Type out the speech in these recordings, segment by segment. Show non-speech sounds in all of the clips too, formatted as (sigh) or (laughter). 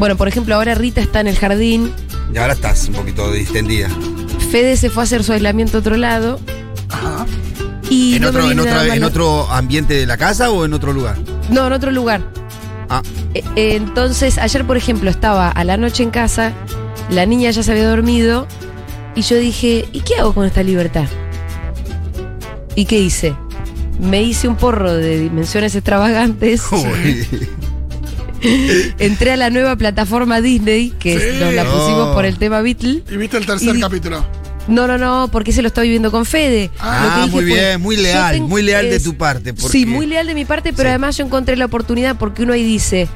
Bueno, por ejemplo, ahora Rita está en el jardín, Y ahora estás un poquito distendida. Fede se fue a hacer su aislamiento a otro lado Ajá. y ¿En, no otro, me en, viene otra- nada mal ¿En la- otro ambiente de la casa o en otro lugar? No, en otro lugar. Ah, Eh, eh, entonces, ayer, por ejemplo, estaba a la noche en casa, la niña ya se había dormido y yo dije, ¿y qué hago con esta libertad? ¿Y qué hice? Me hice un porro de dimensiones extravagantes. uy. (laughs) (laughs) Entré a la nueva plataforma Disney, que Sí. nos la pusimos Oh. por el tema Beatle. Y viste el tercer Y- capítulo. No, no, no, porque se lo estoy viviendo con Fede. Ah, Lo que Ah, dije muy bien, muy leal, tengo- muy leal de tu parte. Porque, Sí, muy leal de mi parte, pero Sí. además yo encontré la oportunidad porque uno ahí dice,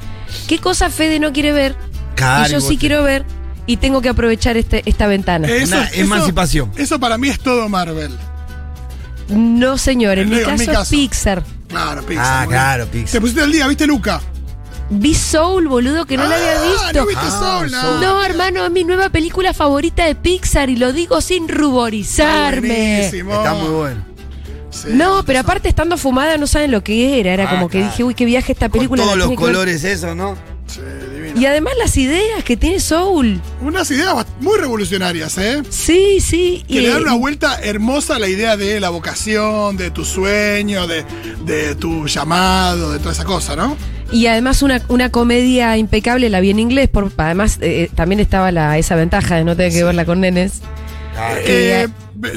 ¿qué cosa Fede no quiere ver? Claro, y yo sí te- quiero ver y tengo que aprovechar este, esta ventana. Eso- Una eso- emancipación. Eso para mí es todo Marvel. No, señor, en mi caso es. Pixar. Claro, Pixar. Ah, claro, bien. Pixar. Te pusiste al día, ¿viste Luca? Vi Soul, boludo, que no la había Ah, visto. ¿No viste Ah, Soul? No, hermano, es mi nueva película favorita de Pixar y lo digo sin ruborizarme. Buenísimo. Está muy bueno. Sí. No, pero aparte estando fumada no saben lo que era. Era Ah, como que claro. dije, uy, qué viaje esta Con película. todos la los que ver". colores, eso, ¿no? Sí, divino. Y además las ideas que tiene Soul. Unas ideas muy revolucionarias, ¿eh? Sí, sí. Que y- le dan una vuelta hermosa a la idea de la vocación, de tu sueño, de, de tu llamado, de toda esa cosa, ¿no? Y además una, una comedia impecable, la vi en inglés, por, además eh, también estaba la, esa ventaja de no tener que verla con nenes. Eh,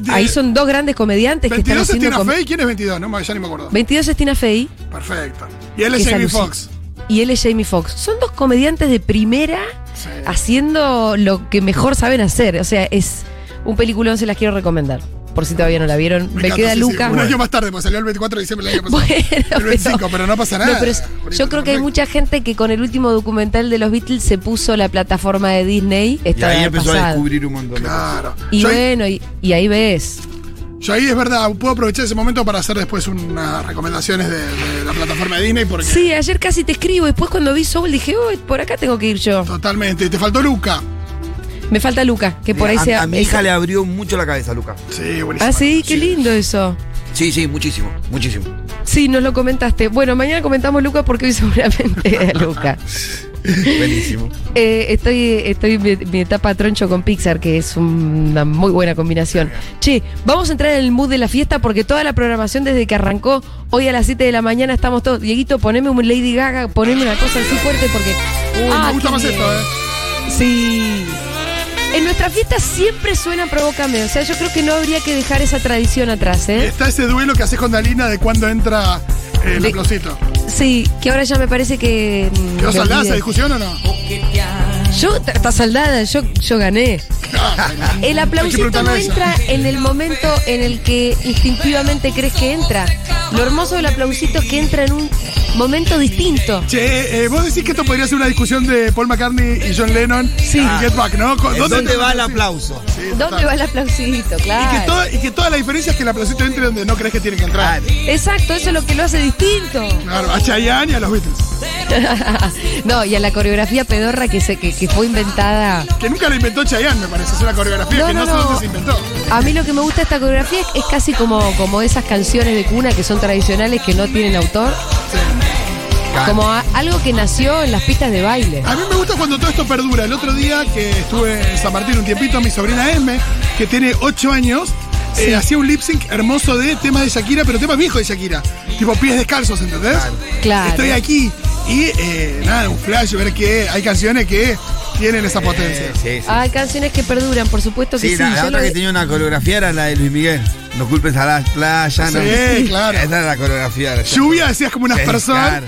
Ahí son dos grandes comediantes que están 22 es haciendo... Tina Fey, ¿quién es 22? No, ya ni me acuerdo. 22 es Tina Fey Perfecto. Y él es Jamie. Foxx. y él es Jamie Foxx. Son dos comediantes de primera Sí. haciendo lo que mejor saben hacer. O sea, es un peliculón, se las quiero recomendar. Por si todavía no la vieron. Me, queda sí, sí. Luca. Un año más tarde, pues salió el 24 de diciembre del año pasado. Bueno, el 25, pero, no pasa nada. No, pero es- Bonito, yo creo que hay mucha gente que con el último documental de los Beatles se puso la plataforma de Disney. Y ahí empezó a descubrir un montón de cosas. Claro. Y yo, ahí, bueno, y, y ahí ves. yo ahí es verdad, puedo aprovechar ese momento para hacer después unas recomendaciones de, de la plataforma de Disney porque Sí, ayer casi te escribo. Después cuando vi Soul dije, uy, por acá tengo que ir yo. totalmente. Y te faltó Luca. Me falta Luca, que por ahí a, sea. a mi hija le abrió mucho la cabeza, Luca. Sí, buenísimo. Ah, sí, qué lindo eso. Sí, sí, muchísimo, muchísimo. Sí, nos lo comentaste. Bueno, mañana comentamos Luca porque hoy seguramente Luca. (laughs) Buenísimo. Eh, estoy estoy en mi, mi etapa troncho con Pixar, que es una muy buena combinación. Che, vamos a entrar en el mood de la fiesta porque toda la programación desde que arrancó, hoy a las 7 de la mañana estamos todos. Dieguito, poneme un Lady Gaga, poneme una cosa así fuerte porque. Uy, Ah, me gusta qué más bien. esto, ¿eh? Sí. En nuestra fiesta siempre suena Provócame. O sea, yo creo que no habría que dejar esa tradición atrás, ¿eh? Está ese duelo que haces con Dalina de cuando entra eh, el De- aplausito. Sí, que ahora ya me parece que. mm, ¿Quedó saldada esa discusión o no? Yo, está saldada, yo, yo gané. El aplausito no entra en el momento en el que instintivamente crees que entra. Lo hermoso del aplausito es que entra en un momento distinto. Che, eh, vos decís que esto podría ser una discusión de Paul McCartney y John Lennon Sí. y Get Back, ¿no? Con- ¿Dónde, va el aplauso? Sí, ¿Dónde va el aplausito? Y que, Claro. toda, y que toda la diferencia es que el aplausito entre donde no crees que tiene que entrar. Claro. Exacto, eso es lo que lo hace distinto. Claro, a Chayanne y a los Beatles. (laughs) no, y a la coreografía pedorra que, se, que, que fue inventada. Que nunca la inventó Chayanne, me parece. Es una coreografía No, que no, no, sé dónde se inventó. A mí lo que me gusta de esta coreografía es, es casi como, como esas canciones de cuna que son tradicionales que no tienen autor. Como a- algo que nació en las pistas de baile. A mí me gusta cuando todo esto perdura. El otro día que estuve en San Martín un tiempito, mi sobrina Esme, que tiene 8 años, eh, hacía un lip sync hermoso de temas de Shakira, pero temas viejos de Shakira. Tipo pies descalzos, ¿entendés? Claro. Estoy aquí. Y eh, nada, un flash, ver que hay canciones que tienen esa potencia. Sí, sí, sí. Hay canciones que perduran, por supuesto que Sí, sí. la, la otra que tenía una coreografía era la de Luis Miguel. No culpes a la playa, no. Sí, claro. Esa era la coreografía. de la Lluvia decías como unas Sí, personas. claro.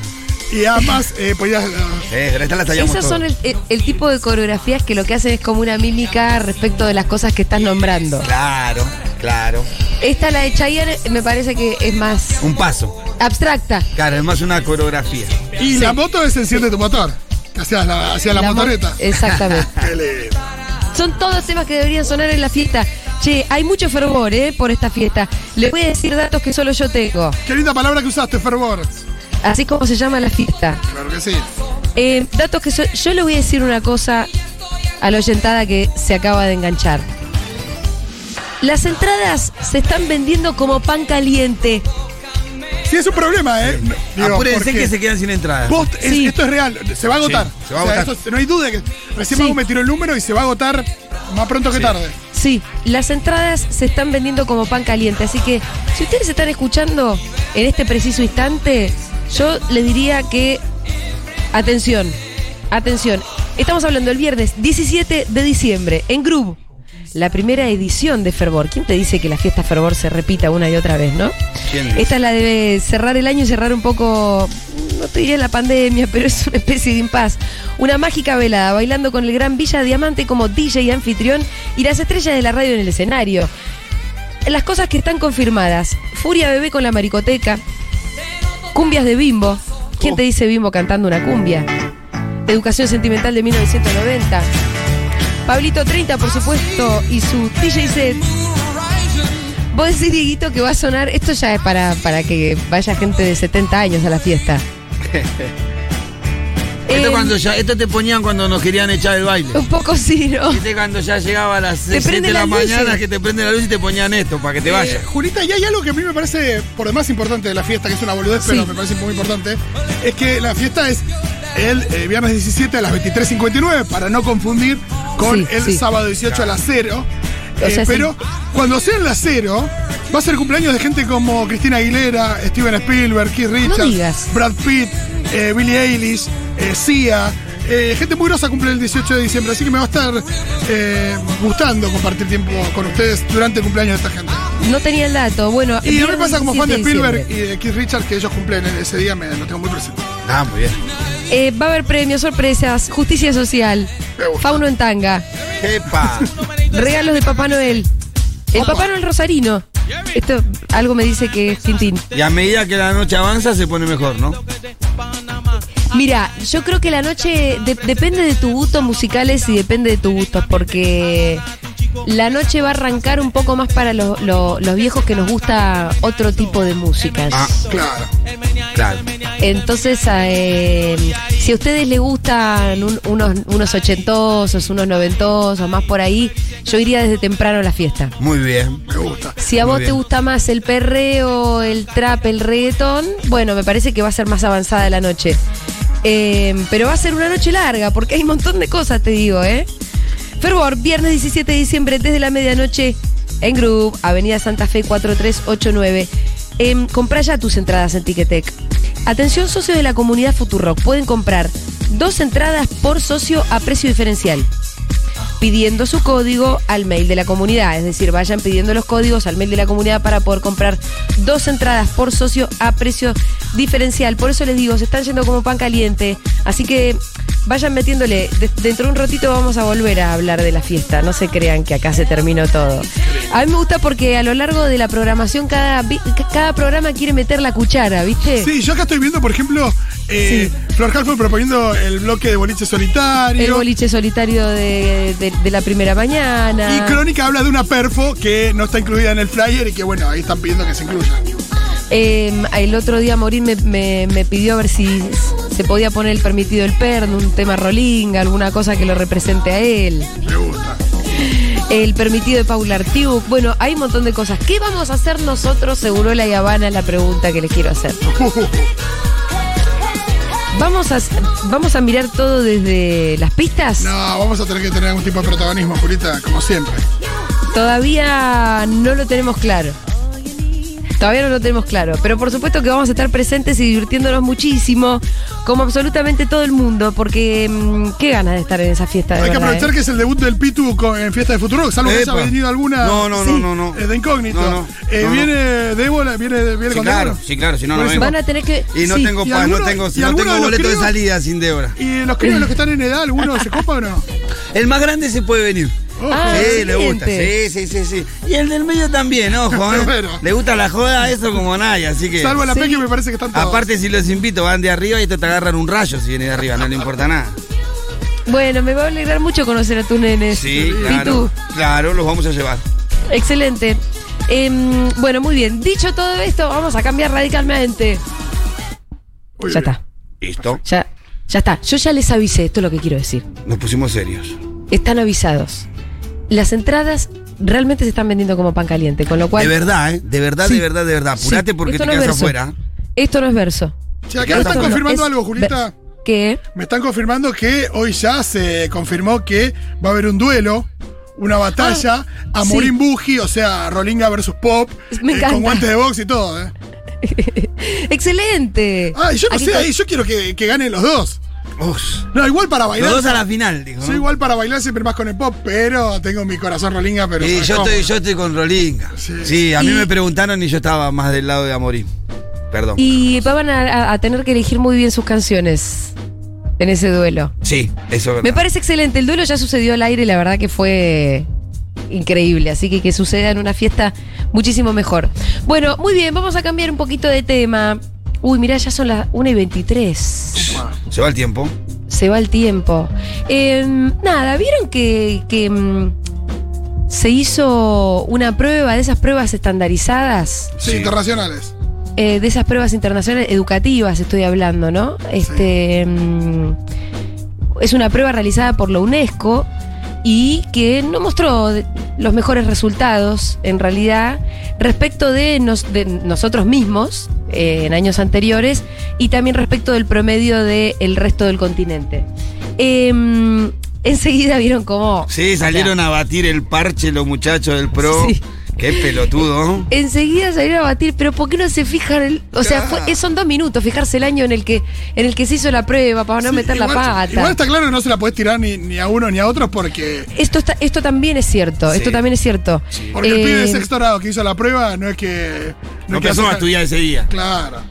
Y además eh, podías. Sí, pero esta la tallamos Esas son todos. el, el- el tipo de coreografías que lo que hacen es como una mímica respecto de las cosas que estás nombrando. Claro, claro. Esta, la de Chayanne, me parece que es más Un paso. abstracta. Claro, es más una coreografía. y la moto es enciende tu motor. Hacías la, hacías la, mo- motoreta. Exactamente. (laughs) Son todos temas que deberían sonar en la fiesta. Che, hay mucho fervor, ¿eh? Por esta fiesta. Les voy a decir datos que solo yo tengo. Qué linda palabra que usaste, fervor. Así como se llama la fiesta. Claro que sí. Eh, datos que so- yo le voy a decir una cosa a la oyentada que se acaba de enganchar. Las entradas se están vendiendo como pan caliente. Sí, es un problema, ¿eh? Digo, Apúrense que se quedan sin entrada. vos- es- Sí. esto es real, se va a agotar. Sí, se va a O sea, agotar. esto- no hay duda que recién Sí. Mago me tiró el número y se va a agotar más pronto que Sí. tarde. Sí, las entradas se están vendiendo como pan caliente, así que si ustedes están escuchando en este preciso instante, yo les diría que atención, atención. Estamos hablando el viernes 17 de diciembre en Groove, la primera edición de Fervor. ¿Quién te dice que la fiesta Fervor se repita una y otra vez, no? Esta es la de cerrar el año y cerrar un poco, no te diría la pandemia, (laughs) pero es una especie de impas. Una mágica velada, bailando con el gran Villa Diamante como DJ y anfitrión y las estrellas de la radio en el escenario. Las cosas que están confirmadas. Furia Bebé con la maricoteca. Cumbias de Bimbo. ¿Quién te dice Bimbo cantando una cumbia? Educación Sentimental de 1990. Pablito 30, por supuesto, y su DJ set. Vos decís, Dieguito, que va a sonar. Esto ya es para, para que vaya gente de 70 años a la fiesta. (laughs) Esto, Eh, cuando ya, esto te ponían cuando nos querían echar el baile. Un poco sí, ¿no? Este cuando ya llegaba a las 7 prenden de la mañana luces. que te prende la luz y te ponían esto para que te Eh, vayas. Julita, y hay algo que a mí me parece por demás importante de la fiesta, que es una boludez, pero me parece muy importante, es que la fiesta es el eh, viernes 17 a las 23.59, para no confundir con Sí, el sí. sábado 18 a las 0. O Eh, sí. pero cuando sea en las 0, va a ser cumpleaños de gente como Cristina Aguilera, Steven Spielberg, Keith Richards. Brad Pitt, eh, Billie Eilish, eh, Sia. eh, gente muy grosa cumple el 18 de diciembre, así que me va a estar eh, gustando compartir tiempo con ustedes durante el cumpleaños de esta gente. No tenía el dato. Bueno, Y mí me pasa como fan de 17 Spielberg y de Keith Richards que ellos cumplen en ese día, me lo tengo muy presente. Ah, muy bien. Eh, va a haber premios, sorpresas, justicia social, fauno en tanga, Epa. regalos de Papá Noel. El Papá Noel Rosarino. Esto algo me dice que es Tintín. Y a medida que la noche avanza se pone mejor, ¿no? Mira, yo creo que la noche de- depende de tus gustos musicales y depende de tus gustos, porque la noche va a arrancar un poco más para los, viejos que nos gusta otro tipo de músicas. Ah, Claro. claro. Entonces, eh, si a ustedes les gustan un- unos, unos ochentosos, unos noventosos, más por ahí, yo iría desde temprano a la fiesta. Muy bien. Me gusta. Si a Muy vos te gusta más el perreo, el trap, el reggaetón, bueno, me parece que va a ser más avanzada la noche. Eh, pero va a ser una noche larga, porque hay un montón de cosas, te digo, ¿eh? Fervor, viernes 17 de diciembre, desde la medianoche, en Group, Avenida Santa Fe 4389. Em, comprá ya tus entradas en Ticketek. Atención, socios de la comunidad Futurock, pueden comprar dos entradas por socio a precio diferencial pidiendo su código al mail de la comunidad. Es decir, vayan pidiendo los códigos al mail de la comunidad para poder comprar dos entradas por socio a precio diferencial. Por eso les digo, se están yendo como pan caliente. Así que vayan metiéndole. De- dentro de un ratito vamos a volver a hablar de la fiesta. No se crean que acá se terminó todo. A mí me gusta porque a lo largo de la programación cada, cada programa quiere meter la cuchara, ¿viste? Sí, yo acá estoy viendo, por ejemplo, eh, Flor Halford proponiendo el bloque de boliche solitario. El boliche solitario de, de- de la primera mañana. Y Crónica habla de una perfo que no está incluida en el flyer y que, bueno, ahí están pidiendo que se incluya. Eh, el otro día Morín me, me- me pidió a ver si se podía poner el permitido el perno, un tema rolinga, alguna cosa que lo represente a él. Me gusta. El permitido de Paula Artiuk. Bueno, hay un montón de cosas. ¿Qué vamos a hacer nosotros? Seguro la Habana es la pregunta que les quiero hacer. ¿Vamos a, ¿Vamos a mirar todo desde las pistas? No, vamos a tener que tener algún tipo de protagonismo, Julita, como siempre. Todavía no lo tenemos claro. Todavía no lo tenemos claro. Pero por supuesto que vamos a estar presentes y divirtiéndonos muchísimo, como absolutamente todo el mundo, porque mm, qué ganas de estar en esa fiesta de Hay que aprovechar ¿eh? que es el debut del Pitu con- en Fiesta de Futuro, salvo que haya Epa. venido alguna. No, no, Sí. no, no, no. eh, de incógnito. No, no. Eh, No, no. viene Débora, viene, viene Sí, con claro, Débora. sí, claro, si no, no Buenísimo. vengo. Van a tener que. Y no sí. tengo ¿Y pa- alguno- no tengo, y no alguno tengo de los boleto de críos? salida sin Débora. ¿Y los críos, (laughs) los que están en edad, alguno se copa o no? El más grande se puede venir. Ah, sí, le gusta. Sí, sí, sí, sí. Y el del medio también, ojo, (laughs) ¿eh? Bueno. Le gusta la joda, eso como nadie, así que. Salvo a la Sí. Peque, me parece que están todos. Aparte, si los invito, van de arriba y te, te agarran un rayo si viene de arriba, no le importa nada. Bueno, me va a alegrar mucho conocer a tus nenes. Sí, ¿Y claro. tú? Claro, los vamos a llevar. Excelente. Em, bueno, muy bien. Dicho todo esto, vamos a cambiar radicalmente. Ya está. Listo. Ya, ya está. Yo ya les avisé, esto es lo que quiero decir. Nos pusimos serios. Están avisados. Las entradas realmente se están vendiendo como pan caliente, con lo cual. De verdad, ¿eh? De verdad, Sí. de verdad, de verdad. Apurate Sí, porque esto te no es quedas verso. afuera. Esto no es verso. Che, acá me Esto están no confirmando es algo, Julieta. ver- ¿Qué? Me están confirmando que hoy ya se confirmó que va a haber un duelo, una batalla, a Ah, sí. Buji, o sea, Rolinga versus Pop, Me eh, con guantes de box y todo. ¿eh? (laughs) Excelente. Ah, y yo no Aquí sé, ahí yo quiero que, que ganen los dos. Uf. No, igual para Los bailar. dos a la final, dijo. Soy ¿no? igual para bailar siempre más con el pop, pero tengo mi corazón Rolinga, pero. Sí, ¿sabes yo estoy, yo estoy con Rolinga. Sí. Sí, a mí Y- me preguntaron y yo estaba más del lado de Amorim. Perdón. Y van a tener que elegir muy bien sus canciones en ese duelo. Sí, eso es verdad. Me parece excelente. El duelo ya sucedió al aire y la verdad que fue increíble. Así que que suceda en una fiesta muchísimo mejor. Bueno, muy bien, vamos a cambiar un poquito de tema. Uy, mirá, ya son las 1 y 23. Se va el tiempo. Se va el tiempo. Eh, nada, ¿vieron que, que, mm, se hizo una prueba de esas pruebas estandarizadas? Sí, Sí. internacionales. eh, de esas pruebas internacionales educativas estoy hablando, ¿no? Este mm, es una prueba realizada por la UNESCO y que no mostró de- los mejores resultados en realidad respecto de, nos- de nosotros mismos eh, en años anteriores y también respecto del promedio del resto del continente. Em, enseguida vieron cómo Sí, salieron a batir el parche los muchachos del pro. Sí. Qué pelotudo. enseguida salieron a batir, pero ¿por qué no se fijan? el- o sea, fue- son dos minutos fijarse el año en el que en el que se hizo la prueba para no Sí, meter la pata. Igual está claro que no se la podés tirar ni, ni a uno ni a otro porque. Esto está, esto también es cierto, Sí. esto también es cierto. Porque el Eh, pibe de sexto grado que hizo la prueba no es que. No es que empezó hace- a estudiar ese día. Claro.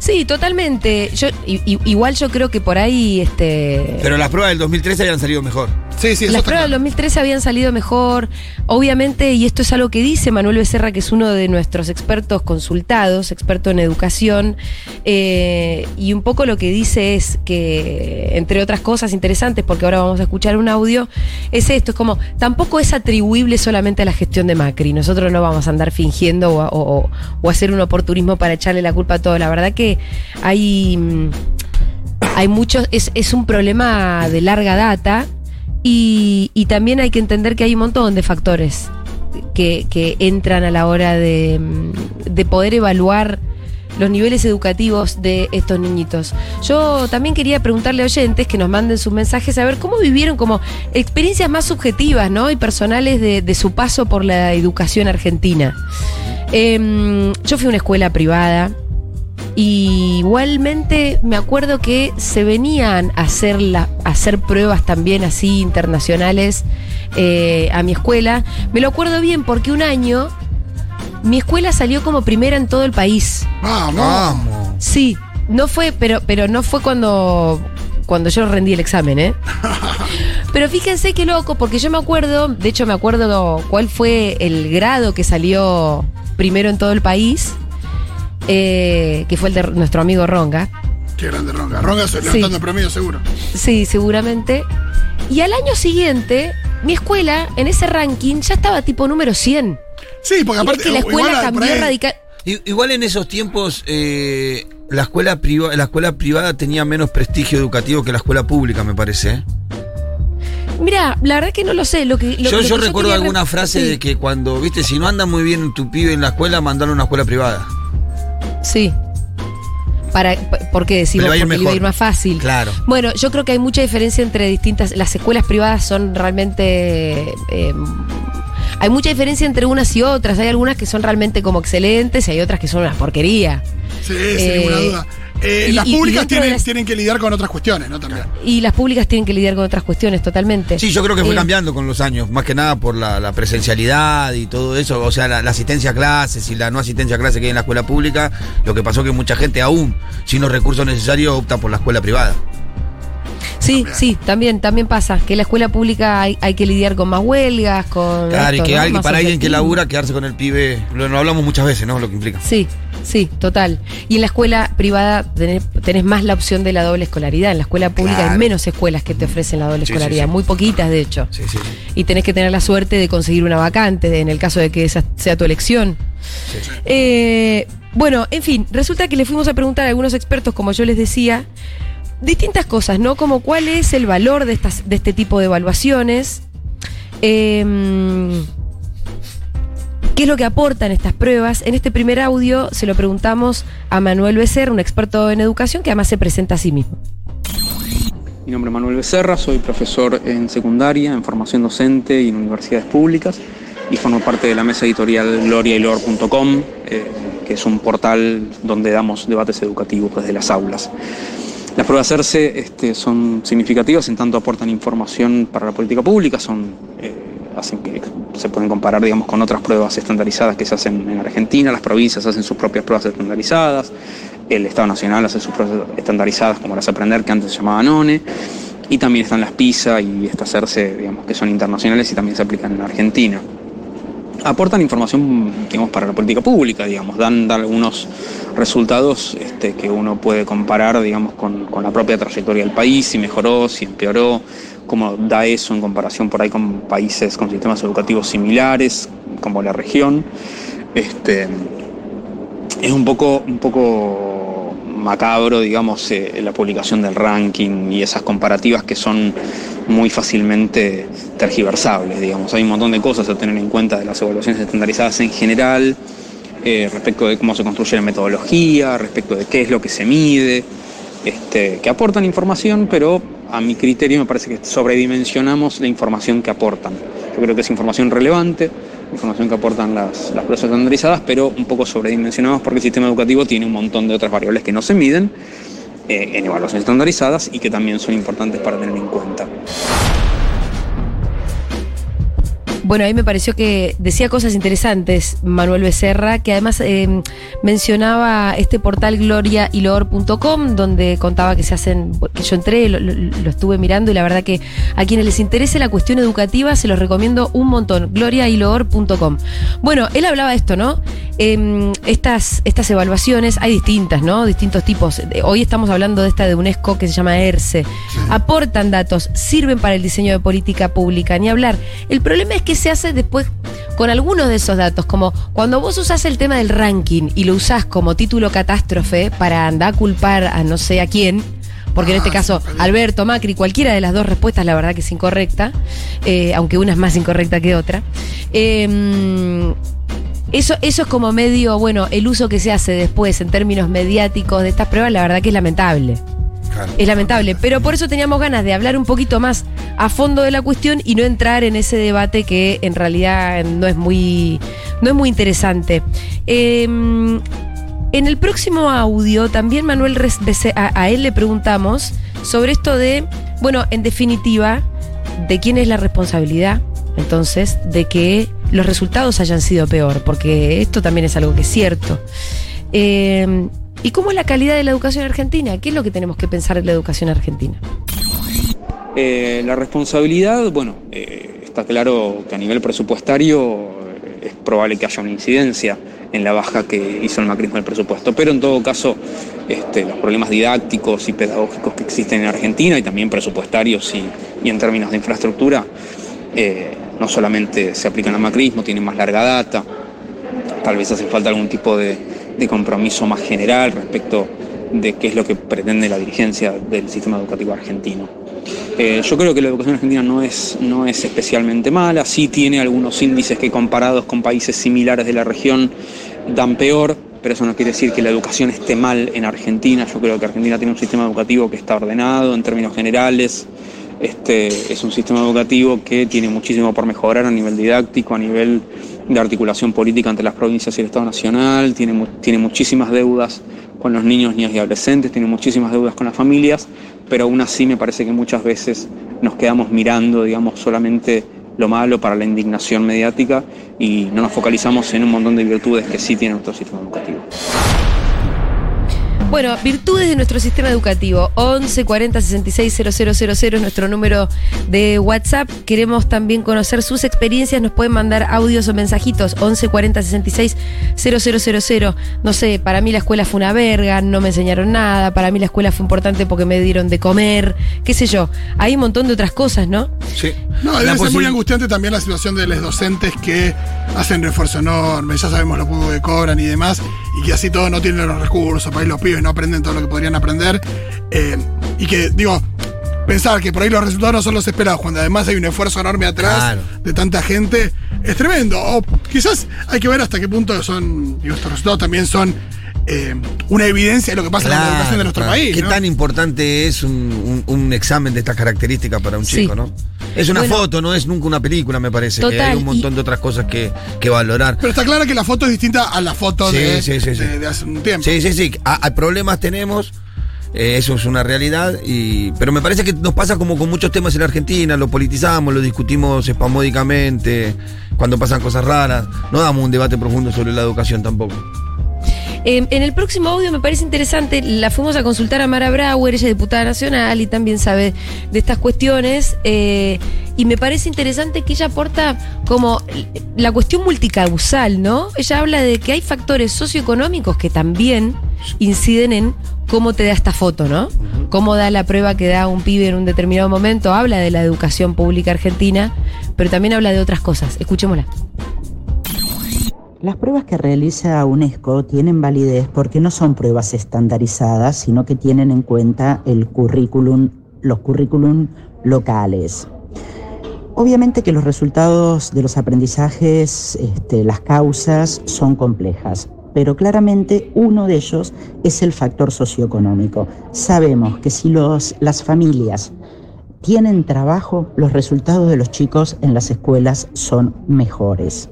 Sí, totalmente. Yo i- i- igual yo creo que por ahí este Pero las pruebas del 2013 habían salido mejor. Sí, sí, eso Las está pruebas del claro. 2013 habían salido mejor, obviamente, y esto es algo que dice Manuel Becerra, que es uno de nuestros expertos consultados, experto en educación, eh, y un poco lo que dice es que, entre otras cosas interesantes, porque ahora vamos a escuchar un audio, es esto, es como, tampoco es atribuible solamente a la gestión de Macri, nosotros no vamos a andar fingiendo o, a- o- o- o hacer un oportunismo para echarle la culpa a todo, la verdad que hay... mm, hay muchos, es, es un problema de larga data y, y también hay que entender que hay un montón de factores que, que entran a la hora de, mm, de poder evaluar los niveles educativos de estos niñitos. Yo también quería preguntarle a oyentes que nos manden sus mensajes a ver cómo vivieron como experiencias más subjetivas ¿no? y personales de, de su paso por la educación argentina. Em, yo fui a una escuela privada, y igualmente me acuerdo que se venían a hacer, la- a hacer pruebas también así internacionales eh, a mi escuela. Me lo acuerdo bien porque un año mi escuela salió como primera en todo el país. Vamos. Vamos. Sí, no fue, pero, pero no fue cuando, cuando yo rendí el examen, ¿eh? (laughs) Pero fíjense qué loco, porque yo me acuerdo, de hecho me acuerdo cuál fue el grado que salió primero en todo el país, eh, que fue el de nuestro amigo Ronga. Qué grande Ronga. Ronga se Sí. levantando el promedio seguro. Sí, seguramente. Y al año siguiente, mi escuela en ese ranking ya estaba tipo número 100. Sí, porque Y aparte. que la igual escuela por cambió radical. Igual en esos tiempos eh, la, escuela priva- la escuela privada tenía menos prestigio educativo que la escuela pública, me parece. ¿eh? Mira, la verdad que no lo sé. Lo que, lo- yo lo yo que recuerdo alguna re- frase sí, de que cuando, viste, si no anda muy bien tu pibe en la escuela, mandalo a una escuela privada. Sí. Para, ¿Por qué decimos? Porque iba a ir más fácil. Claro. Bueno, yo creo que hay mucha diferencia entre distintas. Las escuelas privadas son realmente. eh, hay mucha diferencia entre unas y otras. Hay algunas que son realmente como excelentes y hay otras que son una porquería. Sí, sin Eh, ninguna duda. Eh, y- las públicas tienen, las- tienen que lidiar con otras cuestiones, ¿no? También. Y las públicas tienen que lidiar con otras cuestiones totalmente. Sí, yo creo que fue Eh, cambiando con los años, más que nada por la, la presencialidad y todo eso, o sea, la, la asistencia a clases y la no asistencia a clases que hay en la escuela pública, lo que pasó que mucha gente aún, sin los recursos necesarios, opta por la escuela privada. Sí, sí, también, también pasa. Que en la escuela pública hay, hay que lidiar con más huelgas, con. Claro, y que ¿no? alguien, Más para alguien que labura, quedarse con el pibe, lo, lo hablamos muchas veces, ¿no? Lo que implica. Sí, sí, total. Y en la escuela privada tenés, tenés más la opción de la doble escolaridad. En la escuela pública Claro. hay menos escuelas que te ofrecen la doble Sí, escolaridad, sí. muy poquitas de hecho. Sí, sí. Y tenés que tener la suerte de conseguir una vacante de- en el caso de que esa sea tu elección. Sí, sí. Eh, bueno, en fin, resulta que le fuimos a preguntar a algunos expertos, como yo les decía, distintas cosas, ¿no? Como cuál es el valor de, estas, de este tipo de evaluaciones. Eh, ¿Qué es lo que aportan estas pruebas? En este primer audio se lo preguntamos a Manuel Becerra, un experto en educación que además se presenta a sí mismo. Mi nombre es Manuel Becerra, soy profesor en secundaria, en formación docente y en universidades públicas y formo parte de la mesa editorial gloriaylor.com, eh, que es un portal donde damos debates educativos desde las aulas. Las pruebas CERCE este, son significativas en tanto aportan información para la política pública, son, eh, hacen que se pueden comparar digamos, con otras pruebas estandarizadas que se hacen en Argentina, las provincias hacen sus propias pruebas estandarizadas, el Estado Nacional hace sus pruebas estandarizadas como las Aprender, que antes se llamaban ONE, y también están las PISA y estas CERCE, digamos, que son internacionales y también se aplican en Argentina aportan información digamos, para la política pública, digamos, dan, algunos resultados este, que uno puede comparar digamos, con, la propia trayectoria del país, si mejoró, si empeoró, cómo da eso en comparación por ahí con países con sistemas educativos similares, como la región. Este, es un poco, un poco macabro, digamos, eh, la publicación del ranking y esas comparativas que son muy fácilmente tergiversables, digamos. Hay un montón de cosas a tener en cuenta de las evaluaciones estandarizadas en general, eh, respecto de cómo se construye la metodología, respecto de qué es lo que se mide, este, que aportan información, pero a mi criterio me parece que sobredimensionamos la información que aportan. Yo creo que es información relevante, información que aportan las, las pruebas estandarizadas, pero un poco sobredimensionamos porque el sistema educativo tiene un montón de otras variables que no se miden eh, en evaluaciones estandarizadas y que también son importantes para tener en cuenta. Bueno, ahí me pareció que decía cosas interesantes Manuel Becerra, que además eh, mencionaba este portal gloriaylor.com, donde contaba que se hacen, que yo entré, lo, estuve mirando y la verdad que a quienes les interese la cuestión educativa se los recomiendo un montón, gloriaylor.com. Bueno, él hablaba de esto, ¿no? Em, estas, estas evaluaciones, hay distintas, ¿no? Distintos tipos. Hoy estamos hablando de esta de UNESCO que se llama ERCE. Aportan datos, sirven para el diseño de política pública, ni hablar. El problema es que se hace después con algunos de esos datos, como cuando vos usás el tema del ranking y lo usás como título catástrofe para andar a culpar a no sé a quién, porque en este ah, caso Alberto, Macri, cualquiera de las dos respuestas la verdad que es incorrecta, eh, aunque una es más incorrecta que otra. Em, eso, eso es como medio, bueno, el uso que se hace después en términos mediáticos de estas pruebas, la verdad que es lamentable. Es lamentable, pero por eso teníamos ganas de hablar un poquito más a fondo de la cuestión y no entrar en ese debate que en realidad no es muy, no es muy interesante. Em, en el próximo audio también Manuel a, él le preguntamos sobre esto de, bueno, en definitiva, de quién es la responsabilidad, entonces, de que los resultados hayan sido peor, porque esto también es algo que es cierto. Em, ¿Y cómo es la calidad de la educación argentina? ¿Qué es lo que tenemos que pensar de la educación argentina? Eh, la responsabilidad, bueno, eh, está claro que a nivel presupuestario eh, es probable que haya una incidencia en la baja que hizo el macrismo del presupuesto, pero en todo caso este, los problemas didácticos y pedagógicos que existen en Argentina y también presupuestarios y, en términos de infraestructura no solamente se aplican al macrismo, tienen más larga data, tal vez hace falta algún tipo de, de compromiso más general respecto de qué es lo que pretende la dirigencia del sistema educativo argentino. Eh, yo creo que la educación argentina no es, no es especialmente mala, sí tiene algunos índices que comparados con países similares de la región dan peor, pero eso no quiere decir que la educación esté mal en Argentina. Yo creo que Argentina tiene un sistema educativo que está ordenado en términos generales. Este, es un sistema educativo que tiene muchísimo por mejorar a nivel didáctico, a nivel de articulación política entre las provincias y el Estado Nacional, tiene, tiene muchísimas deudas con los niños, niñas y adolescentes, tiene muchísimas deudas con las familias, pero aún así me parece que muchas veces nos quedamos mirando, digamos, solamente lo malo para la indignación mediática y no nos focalizamos en un montón de virtudes que sí tiene nuestro sistema educativo. Bueno, virtudes de nuestro sistema educativo. 11 40 66 000 es nuestro número de WhatsApp. Queremos también conocer sus experiencias. Nos pueden mandar audios o mensajitos. 11 40 66 000. No sé, para mí la escuela fue una verga, no me enseñaron nada. Para mí la escuela fue importante porque me dieron de comer. Qué sé yo. Hay un montón de otras cosas, ¿no? Sí. No, debe ser muy angustiante también la situación de los docentes que hacen refuerzo enorme. Ya sabemos lo poco que cobran y demás. Y que así todos no tienen los recursos para ir los pibes no aprenden todo lo que podrían aprender. Eh, y que, digo, pensar que por ahí los resultados no son los esperados, cuando además hay un esfuerzo enorme atrás de tanta gente, es tremendo. Quizás hay que ver hasta qué punto son, digo, estos resultados también son eh, una evidencia de lo que pasa en la educación de nuestro claro. país. ¿Qué ¿no? tan importante es un, un- un examen de estas características para un Sí. chico, no? Es una Bueno. foto, no es nunca una película, me parece. que hay un montón y- de otras cosas que, que valorar. Pero está claro que la foto es distinta a la foto Sí, de, sí, sí, sí. de- de hace un tiempo. Sí, sí, sí. A- a problemas tenemos. eh, eso es una realidad. Y, pero me parece que nos pasa como con muchos temas en la Argentina. Lo politizamos, lo discutimos espamódicamente. Cuando pasan cosas raras. No damos un debate profundo sobre la educación tampoco. Eh, en el próximo audio me parece interesante, la fuimos a consultar a Mara Brauer, ella es diputada nacional y también sabe de estas cuestiones, eh, y me parece interesante que ella aporta como la cuestión multicausal, ¿no? Ella habla de que hay factores socioeconómicos que también inciden en cómo te da esta foto, ¿no? Cómo da la prueba que da un pibe en un determinado momento, habla de la educación pública argentina, pero también habla de otras cosas. Escuchémosla. Las pruebas que realiza UNESCO tienen validez porque no son pruebas estandarizadas, sino que tienen en cuenta el currículum, los currículum locales. Obviamente que los resultados de los aprendizajes, este, las causas son complejas, pero claramente uno de ellos es el factor socioeconómico. Sabemos que si las familias tienen trabajo, los resultados de los chicos en las escuelas son mejores.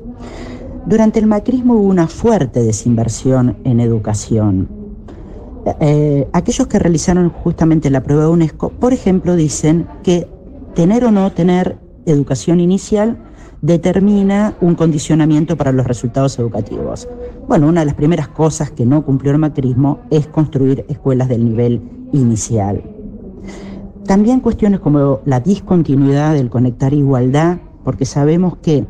Durante el macrismo hubo una fuerte desinversión en educación. Eh, aquellos que realizaron justamente la prueba de UNESCO, por ejemplo, dicen que tener o no tener educación inicial determina un condicionamiento para los resultados educativos. Bueno, una de las primeras cosas que no cumplió el macrismo es construir escuelas del nivel inicial. También cuestiones como la discontinuidad del conectar igualdad, porque sabemos que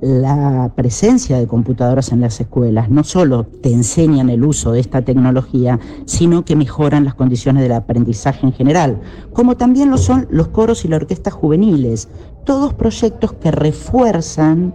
la presencia de computadoras en las escuelas no solo te enseñan el uso de esta tecnología, sino que mejoran las condiciones del aprendizaje en general, como también lo son los coros y las orquestas juveniles, todos proyectos que refuerzan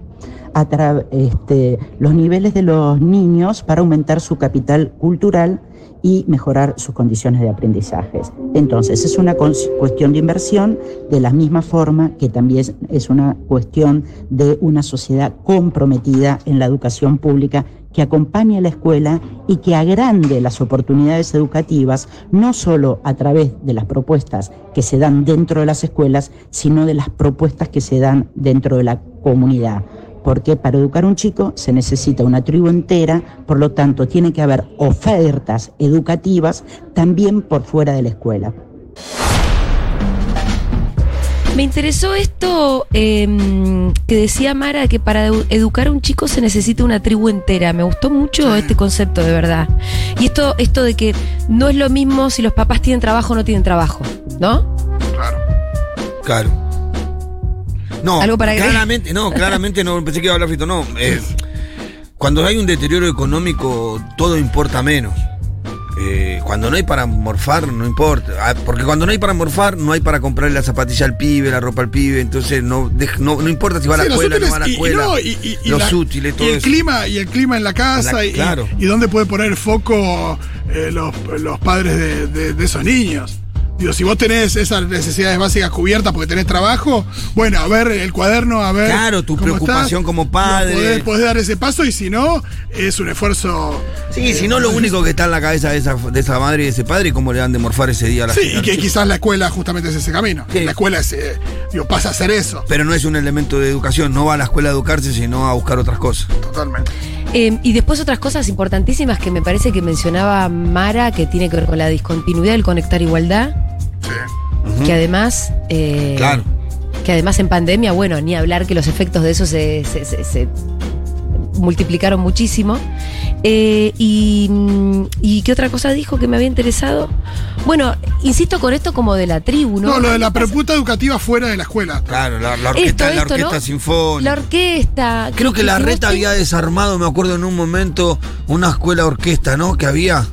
a este, los niveles de los niños para aumentar su capital cultural y mejorar sus condiciones de aprendizaje. Entonces, es una cuestión de inversión de la misma forma que también es una cuestión de una sociedad comprometida en la educación pública que acompañe a la escuela y que agrande las oportunidades educativas, no solo a través de las propuestas que se dan dentro de las escuelas, sino de las propuestas que se dan dentro de la comunidad porque para educar a un chico se necesita una tribu entera, por lo tanto tiene que haber ofertas educativas también por fuera de la escuela. Me interesó esto eh, que decía Mara, que para edu- educar a un chico se necesita una tribu entera. Me gustó mucho este concepto, de verdad. Y esto, esto de que no es lo mismo si los papás tienen trabajo o no tienen trabajo, ¿no? Claro. Claro. No, ¿Algo para agregar? claramente, no, claramente no pensé que iba a hablar Fito, no. eh, cuando hay un deterioro económico, todo importa menos. Eh, cuando no hay para morfar, no importa. Ah, Porque cuando no hay para morfar, no hay para comprarle la zapatilla al pibe, la ropa al pibe. Entonces no, no, no importa si va a la escuela, no va a la escuela. y- y- y los la- útiles, todo y el eso. clima y el clima en la casa La- y, claro. y dónde puede poner foco eh, los, los padres de, de- de esos niños. Digo, si vos tenés esas necesidades básicas cubiertas porque tenés trabajo, bueno, a ver el cuaderno, a ver. Claro, tu cómo preocupación estás. como padre. Podés, podés dar ese paso y si no, es un esfuerzo. Sí, si no, lo único que está en la cabeza de esa, de esa madre y de ese padre y cómo le dan de morfar ese día a la Sí, y que quizás la escuela justamente es ese camino. Sí. La escuela es, eh, digo, pasa a ser eso. Pero no es un elemento de educación, no va a la escuela a educarse, sino a buscar otras cosas. Totalmente. Eh, y después otras cosas importantísimas que me parece que mencionaba Mara, que tiene que ver con la discontinuidad del conectar igualdad, Sí. que además... eh, Claro. Que además en pandemia, bueno, ni hablar que los efectos de eso se, se- se- se multiplicaron muchísimo. Eh, y, mm, ¿Y qué otra cosa dijo que me había interesado? Bueno, insisto con esto como de la tribu, ¿no? No, lo de la propuesta educativa fuera de la escuela. Claro, la, la orquesta, Esto, la esto, orquesta ¿no? sinfónica. La orquesta. Creo que la reta había desarmado, me acuerdo en un momento, una escuela orquesta, ¿no? Que había.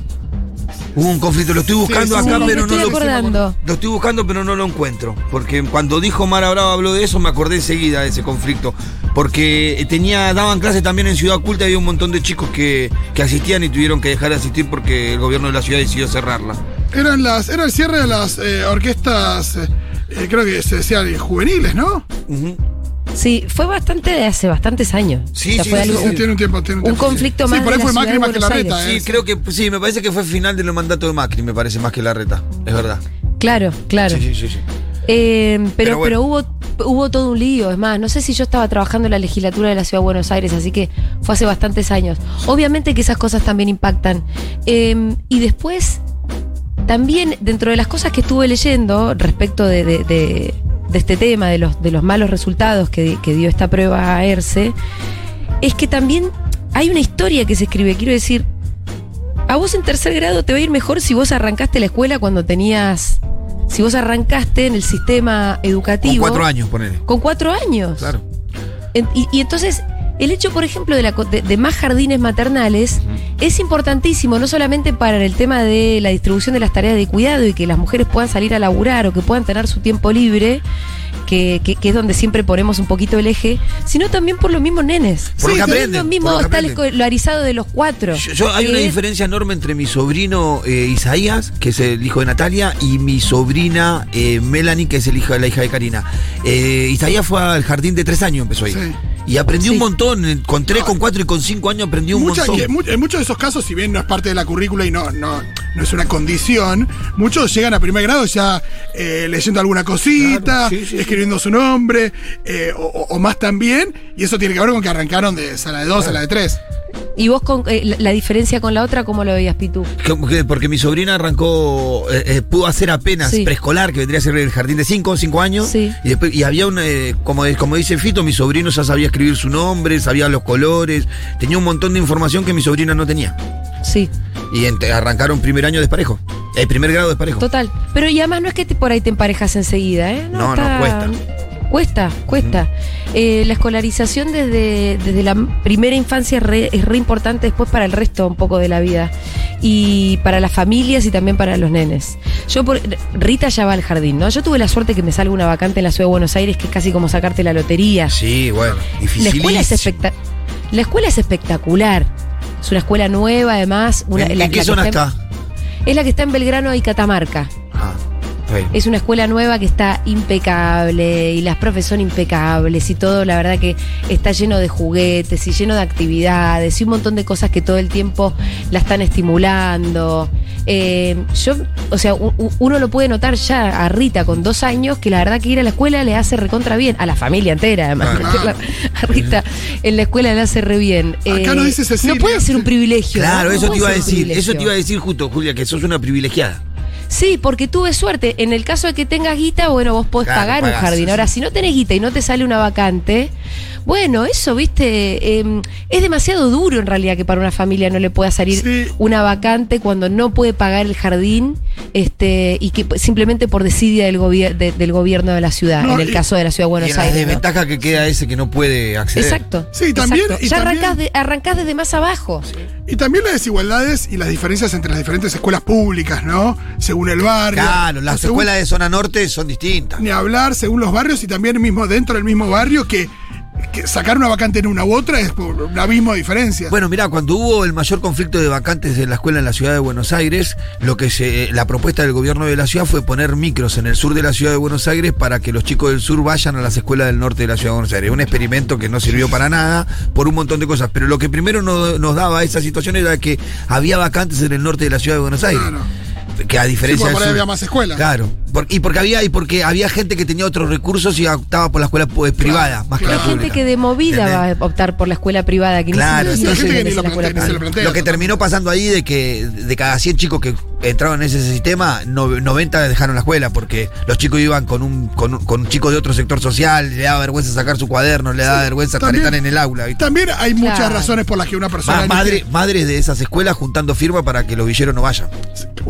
Hubo un conflicto, lo estoy buscando sí, acá, sí, pero no lo acordando. Lo estoy buscando, pero no lo encuentro. Porque cuando dijo Mara Bravo habló de eso, me acordé enseguida de ese conflicto. Porque tenía, daban clases también en Ciudad Culta y había un montón de chicos que, que asistían y tuvieron que dejar de asistir porque el gobierno de la ciudad decidió cerrarla. Eran las, era el cierre de las eh, orquestas, eh, eh, creo que se decía de juveniles, ¿no? Ujú. Sí, fue bastante de hace bastantes años. Sí, O sea, sí, fue sí, algo- Sí, tiene un tiempo, tiene un conflicto sí, más por ahí de fue Macri más de que la reta. Sí, ¿eh? creo que sí, me parece que fue final del mandato de Macri, me parece más que la reta. Es verdad. Claro, claro. Sí, sí, sí, sí. Eh, pero Pero hubo, hubo todo un lío. Es más, no sé si yo estaba trabajando en la legislatura de la Ciudad de Buenos Aires, así que fue hace bastantes años. Obviamente que esas cosas también impactan. Eh, y después, también dentro de las cosas que estuve leyendo respecto de, de- de- de este tema, de los, de los malos resultados que, que dio esta prueba a ERCE, es que también hay una historia que se escribe. Quiero decir, a vos en tercer grado te va a ir mejor si vos arrancaste la escuela cuando tenías. Si vos arrancaste en el sistema Con educativo. cuatro años, ponele. Con cuatro años. Claro. En- y, y entonces, el hecho, por ejemplo, de, la de más jardines maternales es importantísimo, no solamente para el tema de la distribución de las tareas de cuidado y que las mujeres puedan salir a laburar o que puedan tener su tiempo libre, que, que- que es donde siempre ponemos un poquito el eje, sino también por los mismos nenes. Por lo que Teniendo aprenden, mismo por lo escolarizado de los cuatro. Yo, yo- hay una es- diferencia enorme entre mi sobrino eh, Isaías, que es el hijo de Natalia, y mi sobrina eh, Melanie, que es el hijo, la hija de Karina. Eh, Isaías fue al jardín de tres años, empezó ahí. Sí. Y aprendió Sí. un montón. Con tres, con cuatro y con cinco años aprendió un Mucha- montón. que mu- en muchos de esos casos, si bien no es parte de la currícula y no, no, no es una condición, muchos llegan a primer grado ya eh, leyendo alguna cosita, Claro, sí, sí, sí. Escribiendo su nombre, eh, o, más también, y eso tiene que ver con que arrancaron de sala de dos a la de tres. Y vos, con, eh, la, la diferencia con la otra, ¿cómo lo veías, Pitu? Que- Porque mi sobrina arrancó, eh, eh, pudo hacer apenas Sí. preescolar, que vendría a ser el jardín de 5 cinco años. Sí. Y después y había una, eh, como, como dice Fito, mi sobrino ya sabía escribir su nombre, sabía los colores, tenía un montón de información que mi sobrina no tenía. Sí. Y arrancaron primer año desparejo. El primer grado desparejo. Total. Pero y además no es que te, por ahí te emparejas enseguida, ¿eh? No, no, cuesta. Cuesta, cuesta. Eh, la escolarización desde, desde la primera infancia es re, es re importante después para el resto un poco de la vida. Y para las familias y también para los nenes. Yo, por, Rita ya va al jardín, ¿no? Yo tuve la suerte que me salga una vacante en la ciudad de Buenos Aires, que es casi como sacarte la lotería. Sí, bueno, La difícil. escuela es espectac- La escuela es espectacular. Es una escuela nueva, además. Una, ¿En, la- en qué la zona está es la que está en Belgrano y Catamarca. Ah, Es una escuela nueva que está impecable y las profes son impecables y todo, la verdad que está lleno de juguetes y lleno de actividades y un montón de cosas que todo el tiempo la están estimulando. Eh, yo, o sea, u- uno lo puede notar ya a Rita con dos años que la verdad que ir a la escuela le hace recontra bien, a la familia entera además. Claro. (laughs) A Rita en la escuela le hace re bien. Eh, Acá nos dice Cecilia, no puede ser un privilegio. Claro, ¿no? eso No te iba a decir. Eso te iba a decir justo, Julia, que sos una privilegiada. Sí, porque tuve suerte. En el caso de que tengas guita, bueno, vos podés Claro, pagar un pagás, jardín. Ahora, sí. si no tenés guita y no te sale una vacante, bueno, eso, viste, eh, es demasiado duro en realidad que para una familia no le pueda salir Sí. una vacante cuando no puede pagar el jardín este y que simplemente por desidia del, gobier- de- del gobierno de la ciudad, No, en el y- caso de la ciudad de y Buenos en la Aires. ¿no? desventaja que queda ese que no puede acceder. Exacto. Sí, también- exacto. y ya también- arrancás, de- arrancás desde más abajo. Y también las desigualdades y las diferencias entre las diferentes escuelas públicas, ¿no? Según el barrio. Claro, las Según- escuelas de zona norte son distintas. Ni hablar según los barrios y también mismo dentro del mismo barrio que sacar una vacante en una u otra es por un abismo de diferencia. Bueno, mira, cuando hubo el mayor conflicto de vacantes de la escuela en la ciudad de Buenos Aires, lo que se, la propuesta del gobierno de la ciudad fue poner micros en el sur de la ciudad de Buenos Aires para que los chicos del sur vayan a las escuelas del norte de la ciudad de Buenos Aires. Un experimento que no sirvió para nada por un montón de cosas. Pero lo que primero no- nos daba esa situación era que había vacantes en el norte de la ciudad de Buenos Aires. Claro. Que a Sí, diferencia porque por ahí del sur- había más escuelas. Claro, por- y porque había y porque había gente que tenía otros recursos y optaba por la escuela pues, privada más que claro. la Hay pública. gente que de movida ¿Entendés? va a optar por la escuela privada, que Claro, ni Sí, que lo que terminó pasando ahí de que de cada 100 chicos que entraron en ese sistema, no- 90 dejaron la escuela porque los chicos iban con un, con, un- con un chico de otro sector social, le daba vergüenza sacar su cuaderno, le daba vergüenza estar también- estar en el aula. ¿viste? También hay muchas Claro. razones por las que una persona. Ma- madre- madres de esas escuelas juntando firmas para que los villeros no vayan.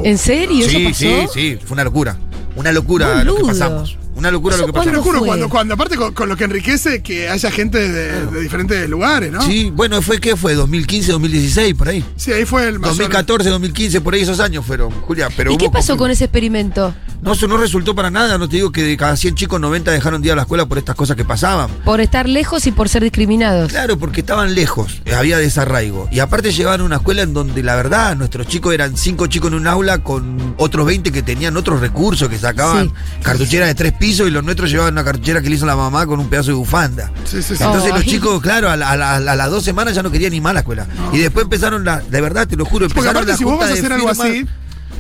¿En serio? ¿Eso Sí, pasó? sí, sí, fue una locura. Una locura lo que pasamos. Una locura lo que Te cuándo pasamos. lo juro, fue? cuando, cuando aparte con, con lo que enriquece que haya gente de, de diferentes lugares, ¿no? Sí, bueno, fue ¿qué fue? 2015, 2016, por ahí. Sí, ahí fue el mayor. 2014, 2015, por ahí esos años fueron, Julia. Pero ¿Y qué pasó con ese experimento? No, eso no resultó para nada. No te digo que de cada 100 chicos, 90 dejaron de ir a la escuela por estas cosas que pasaban. Por estar lejos y por ser discriminados. Claro, porque estaban lejos, eh, había desarraigo. Y aparte llegaban a una escuela en donde la verdad nuestros chicos eran cinco chicos en un aula con otros 20 que tenían otros recursos, que sacaban Sí. cartucheras de tres pisos y los nuestros llevaban una cartuchera que le hizo la mamá con un pedazo de bufanda. Sí, sí, sí. Entonces Oh, los ay. chicos, claro, a, la- a la- a las dos semanas ya no querían ni más la escuela. Y después empezaron, la, de verdad, te lo juro, Porque empezaron aparte, la si vos vas a de hacer algo así,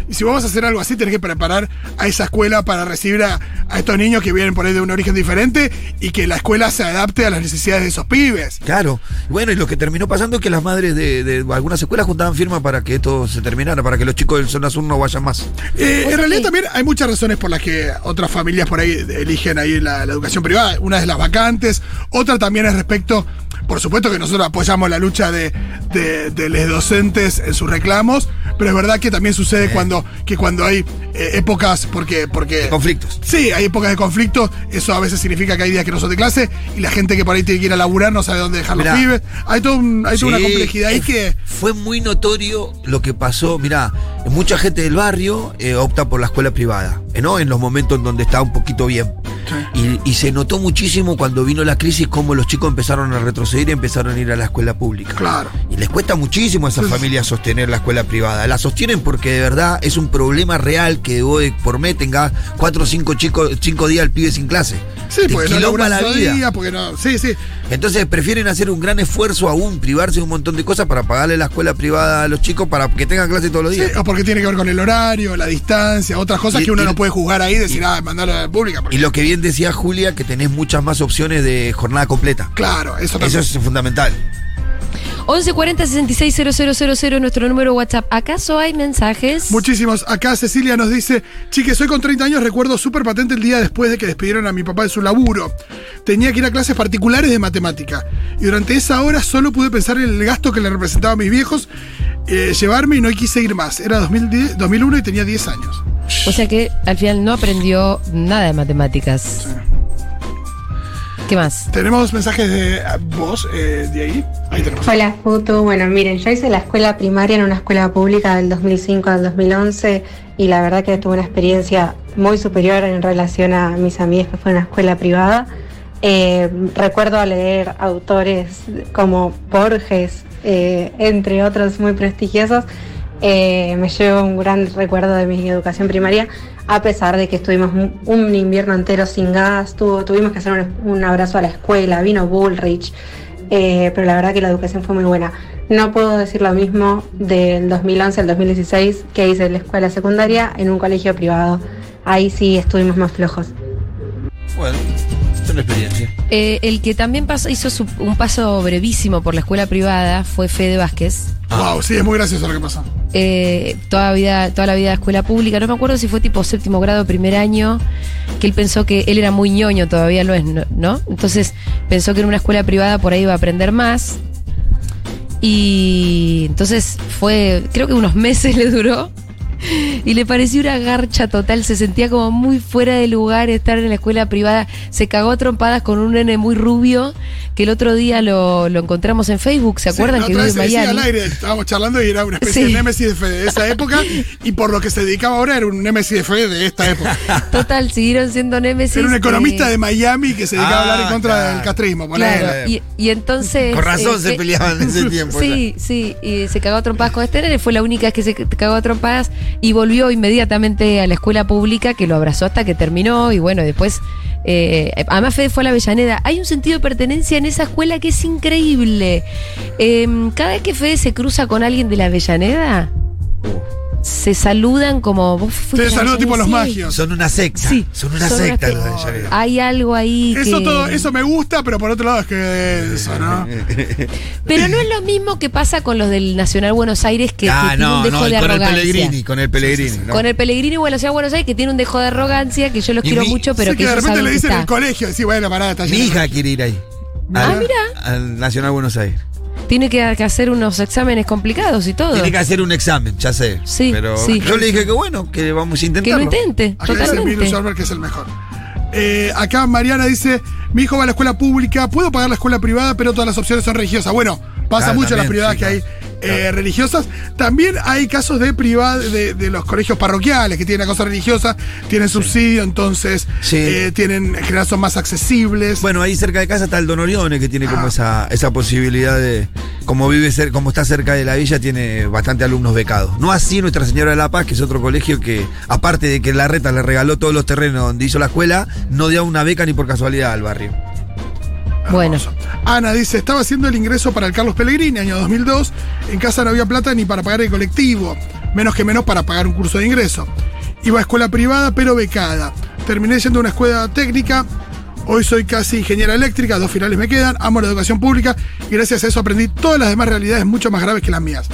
y si vas a hacer algo así, tenés que preparar a esa escuela para recibir a, a estos niños que vienen por ahí de un origen diferente y que la escuela se adapte a las necesidades de esos pibes. Claro. Bueno, y lo que terminó pasando es que las madres de, de algunas escuelas juntaban firmas para que esto se terminara, para que los chicos del zona sur no vayan más. Eh, en realidad también hay muchas razones por las que otras familias por ahí eligen ahí la, la educación privada. Una es las vacantes, otra también es respecto, por supuesto que nosotros apoyamos la lucha de, de, de los docentes en sus reclamos, pero es verdad que también sucede cuando, que cuando hay eh, épocas, porque, porque Conflictos. Sí, hay épocas de conflicto, eso a veces significa que hay días que no son de clase y la gente que por ahí tiene que ir a laburar no sabe dónde dejar Mirá. los pibes. Hay, todo un- hay toda una complejidad ahí que... Fue muy notorio lo que pasó. Mirá, mucha gente del barrio eh, opta por la escuela privada, eh, ¿no? En los momentos en donde está un poquito bien. Y, y se notó muchísimo cuando vino la crisis cómo los chicos empezaron a retroceder y empezaron a ir a la escuela pública. Claro. Y les cuesta muchísimo a esas Sí. familias sostener la escuela privada. La sostienen porque de verdad es un problema real que de por mes tengas cuatro o cinco chicos, cinco días el pibe sin clase. Sí, Te porque no la vida. día, porque no... Sí, sí. Entonces prefieren hacer un gran esfuerzo aún, privarse de un montón de cosas para pagarle la escuela privada a los chicos para que tengan clase todos los Sí, días. o porque tiene que ver con el horario, la distancia, otras cosas Y- que uno y- no puede juzgar ahí y decir, ah, mandarlo a la pública. porque- Y lo que bien decía Julia, que tenés muchas más opciones de jornada completa. claro, eso también. Eso es fundamental. 1140 660000 es nuestro número WhatsApp. ¿Acaso hay mensajes? Muchísimos. Acá Cecilia nos dice, chique, soy con 30 años, recuerdo súper patente el día después de que despidieron a mi papá de su laburo. Tenía que ir a clases particulares de matemática. Y durante esa hora solo pude pensar en el gasto que le representaba a mis viejos, eh, llevarme y no quise ir más. Era 2010, 2001 y tenía 10 años. O sea que al final no aprendió nada de matemáticas. ¿Qué más? Tenemos mensajes de ah, vos, eh, de ahí. Ahí tenemos. Hola, Futu. Bueno, miren, yo hice la escuela primaria en una escuela pública del 2005 al 2011 y la verdad que tuve una experiencia muy superior en relación a mis amigas que fue en una escuela privada. Eh, recuerdo leer autores como Borges, eh, entre otros muy prestigiosos. Eh, me llevo un gran recuerdo de mi educación primaria, a pesar de que estuvimos un, un invierno entero sin gas, tuvo- tuvimos que hacer un, un abrazo a la escuela, vino Bullrich, eh, pero la verdad que la educación fue muy buena. No puedo decir lo mismo del 2011 al 2016 que hice en la escuela secundaria en un colegio privado. Ahí sí estuvimos más flojos. Bueno, es una experiencia. Eh, el que también pasó- hizo su- un paso brevísimo por la escuela privada fue Fede Vázquez. Wow, sí, es muy gracioso lo que pasó. Eh, toda, vida, toda la vida de escuela pública. No me acuerdo si fue tipo séptimo grado, primer año, que él pensó que él era muy ñoño, todavía lo es, ¿no? Entonces pensó que en una escuela privada por ahí iba a aprender más. Y entonces fue, creo que unos meses (laughs) le duró. Y le pareció una garcha total, se sentía como muy fuera de lugar estar en la escuela privada. Se cagó a trompadas con un nene muy rubio, que el otro día lo, lo encontramos en Facebook, ¿se acuerdan? Sí, que la vive otra en Miami. al aire, estábamos charlando y era una especie Sí. de némesis de fe de esa época (laughs) y por lo que se dedicaba ahora era un némesis de fe de esta época. (laughs) Total, siguieron siendo Némesis. Era un economista de Miami que se dedicaba a hablar en Ah, contra claro. del castrismo. Claro, y, y entonces. Con razón eh, se peleaban en ese (laughs) tiempo. Sí, sí, y se cagó a trompadas con este nene, fue la única vez que se cagó a trompadas y volvió inmediatamente a la escuela pública que lo abrazó hasta que terminó y bueno, después, eh, además Fede fue a la Avellaneda. Hay un sentido de pertenencia en esa escuela que es increíble. Eh, cada vez que Fede se cruza con alguien de la Avellaneda, se saludan como... "Vos fuiste la saludo tipo los Avellaneda". Sí. magios. Son una secta. Sí, son una son secta una los de. Hay algo ahí Eso que... todo, eso me gusta, pero por otro lado es que eso, ¿no? (laughs) Pero no es lo mismo que pasa con los del Nacional Buenos Aires que, que Ah, tiene un no, dejo no, de con el arrogancia. Pellegrini, con el Pellegrini. ¿no? Con el Pellegrini o de Buenos Aires que tiene un dejo de arrogancia que yo los Y quiero mi- mucho, pero Sí, que, que de repente le que dicen en el colegio, sí, bueno, pará, está Mi hija quiere ir ahí. Ah, mira. Al Nacional Buenos Aires. Tiene que, que hacer unos exámenes complicados y todo. Tiene que hacer un examen, ya sé. Sí, Pero sí. yo le dije que bueno, que vamos a que intentarlo. lo intente, Acá dice Emilio totalmente. Sorber que es el mejor. Eh, acá Mariana dice, mi hijo va a la escuela pública, puedo pagar la escuela privada, pero todas las opciones son religiosas. Bueno, pasa Claro, mucho en las privadas sí, que hay claro. eh, religiosas. También hay casos de de, de los colegios parroquiales que tienen la cosa religiosa, tienen subsidio, entonces Sí. eh, tienen, en general son más accesibles. Bueno, ahí cerca de casa está el Don Orione, que tiene como Ah. esa, esa posibilidad de, como vive como está cerca de la villa, tiene bastante alumnos becados. No así Nuestra Señora de la Paz, que es otro colegio que, aparte de que la reta le regaló todos los terrenos donde hizo la escuela, no dio una beca ni por casualidad al barrio. Bueno. Ana dice, estaba haciendo el ingreso para el Carlos Pellegrini, año 2002. En casa no había plata ni para pagar el colectivo, menos que menos para pagar un curso de ingreso. Iba a escuela privada, pero becada. Terminé yendo a una escuela técnica. Hoy soy casi ingeniera eléctrica, dos finales me quedan, amo la educación pública y gracias a eso aprendí todas las demás realidades mucho más graves que las mías.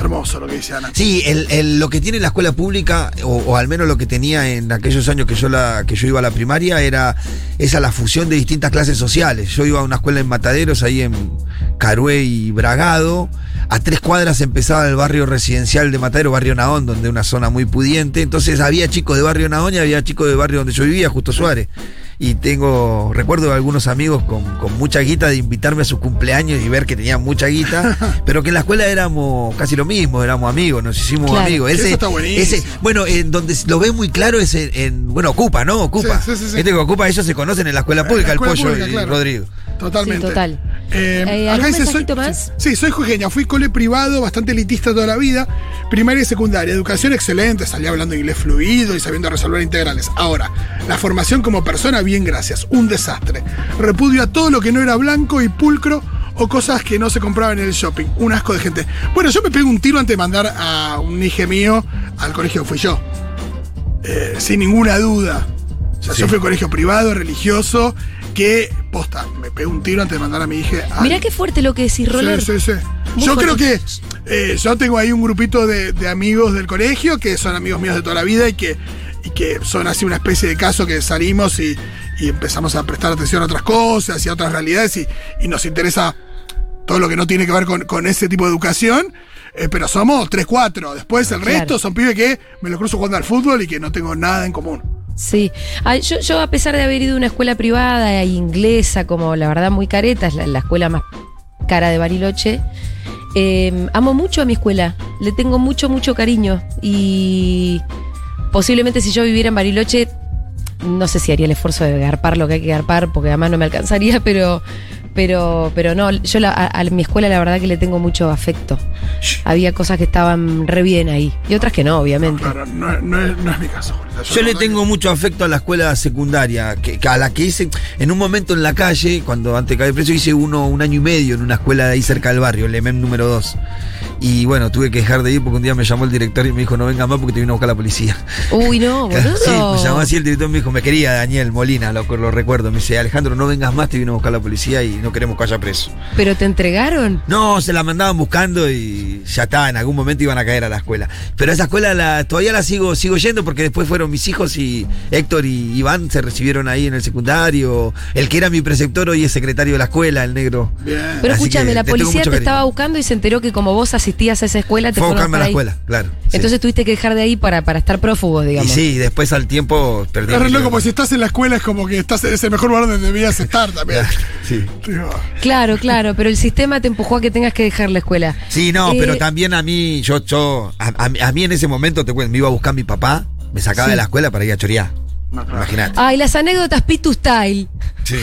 Hermoso lo que dice Ana. Sí, el, el- lo que tiene la escuela pública, o, al menos lo que tenía en aquellos años que yo la, que yo iba a la primaria, era esa la fusión de distintas clases sociales. Yo iba a una escuela en Mataderos, ahí en Carué y Bragado. A tres cuadras empezaba el barrio residencial de Matadero, barrio Naón, donde una zona muy pudiente. Entonces había chicos de barrio Naón y había chicos de barrio donde yo vivía, Justo Suárez. Y tengo, recuerdo de algunos amigos con, con mucha guita de invitarme a sus cumpleaños y ver que tenían mucha guita, (laughs) pero que en la escuela éramos casi lo mismo, éramos amigos, nos hicimos Claro. amigos. Eso está buenísimo. bueno, en donde lo ves muy claro es en, en- bueno, Ocupa, ¿no? Ocupa. Sí, sí, sí, sí. Este que Ocupa, ellos se conocen en la escuela pública, la escuela el pollo pública, y claro. Rodrigo. Totalmente. Sí, total. Eh, Eh, acá ¿algún dice, soy, más? Sí, soy jujeña. Fui cole privado, bastante elitista toda la vida. Primaria y secundaria. Educación excelente. Salí hablando inglés fluido y sabiendo resolver integrales. Ahora, la formación como persona, bien, gracias. Un desastre. Repudio a todo lo que no era blanco y pulcro o cosas que no se compraban en el shopping. Un asco de gente. Bueno, yo me pego un tiro antes de mandar a un hije mío al colegio que fui yo. Eh, sin ninguna duda. O sea, Sí. yo fui a un colegio privado, religioso, que, posta, me pego un tiro antes de mandar a mi hija al- Mirá qué fuerte lo que decís, Roller. Sí, sí, sí. Muy Yo fuerte. creo que eh, yo tengo ahí un grupito de, de amigos del colegio que son amigos míos de toda la vida y que, y que son así una especie de caso que salimos y, y empezamos a prestar atención a otras cosas y a otras realidades y, y nos interesa todo lo que no tiene que ver con, con ese tipo de educación. eh, pero somos 3, 4. Después el Claro. resto son pibes que me lo cruzo jugando al fútbol y que no tengo nada en común. Sí, Ah, yo, yo a pesar de haber ido a una escuela privada e inglesa, como la verdad muy careta, es la, la escuela más cara de Bariloche, eh, amo mucho a mi escuela, le tengo mucho, mucho cariño. Y posiblemente si yo viviera en Bariloche, no sé si haría el esfuerzo de garpar lo que hay que garpar, porque además no me alcanzaría, (laughs) pero... Pero, pero no, yo la- a, a mi escuela la verdad que le tengo mucho afecto. Había cosas que estaban re bien ahí y otras que no, obviamente. Claro, no, no es, no es mi caso. Yo la le tengo mucho afecto a la escuela secundaria, que, que a la que hice en un momento en la calle, cuando antes de caer preso, hice uno un año y medio en una escuela de ahí cerca del barrio, el EMEM número 2. Y bueno, tuve que dejar de ir porque un día me llamó el director y me dijo, no venga más porque te vino a buscar la policía. (laughs) Uy, no, boludo. (laughs) Sí, me llamó así el director me dijo, me quería Daniel Molina, lo, lo recuerdo. Me dice, Alejandro, no vengas más, te vino a buscar la policía y no queremos que haya preso. ¿Pero te entregaron? No, se la mandaban buscando y ya está, en algún momento iban a caer a la escuela. Pero esa escuela la, todavía la sigo, sigo yendo porque después fueron mis hijos y Héctor y Iván se recibieron ahí en el secundario. El que era mi preceptor hoy es secretario de la escuela, el negro. Bien. Pero Así escúchame, la policía te estaba buscando y se enteró que como vos asistías a esa escuela, te Fue buscarme a la ahí. escuela, claro. sí. Entonces tuviste que dejar de ahí para, para estar prófugos, y digamos. sí, después al tiempo perdí. Loco, libertad. porque si estás en la escuela es como que estás es el mejor lugar donde debías estar también. (laughs) Sí. Claro, claro, pero el sistema te empujó a que tengas que dejar la escuela. Sí, no, Eh, pero también a mí, yo, yo, a, a- a mí en ese momento, te cuento, me iba a buscar mi papá, me sacaba Sí. de la escuela para ir a chorear. Imagínate. Ay, las anécdotas Pitu Style. Sí.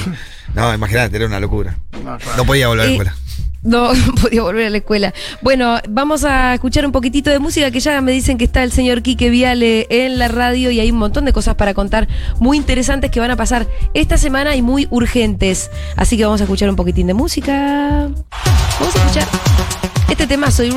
No, imagínate, era una locura. no, claro. No podía volver a la Eh, escuela. No, (laughs) no podía volver a la escuela. Bueno, vamos a escuchar un poquitito de música que ya me dicen que está el señor Quique Viale en la radio y hay un montón de cosas para contar muy interesantes que van a pasar esta semana y muy urgentes. Así que vamos a escuchar un poquitín de música. Vamos a escuchar este tema, soy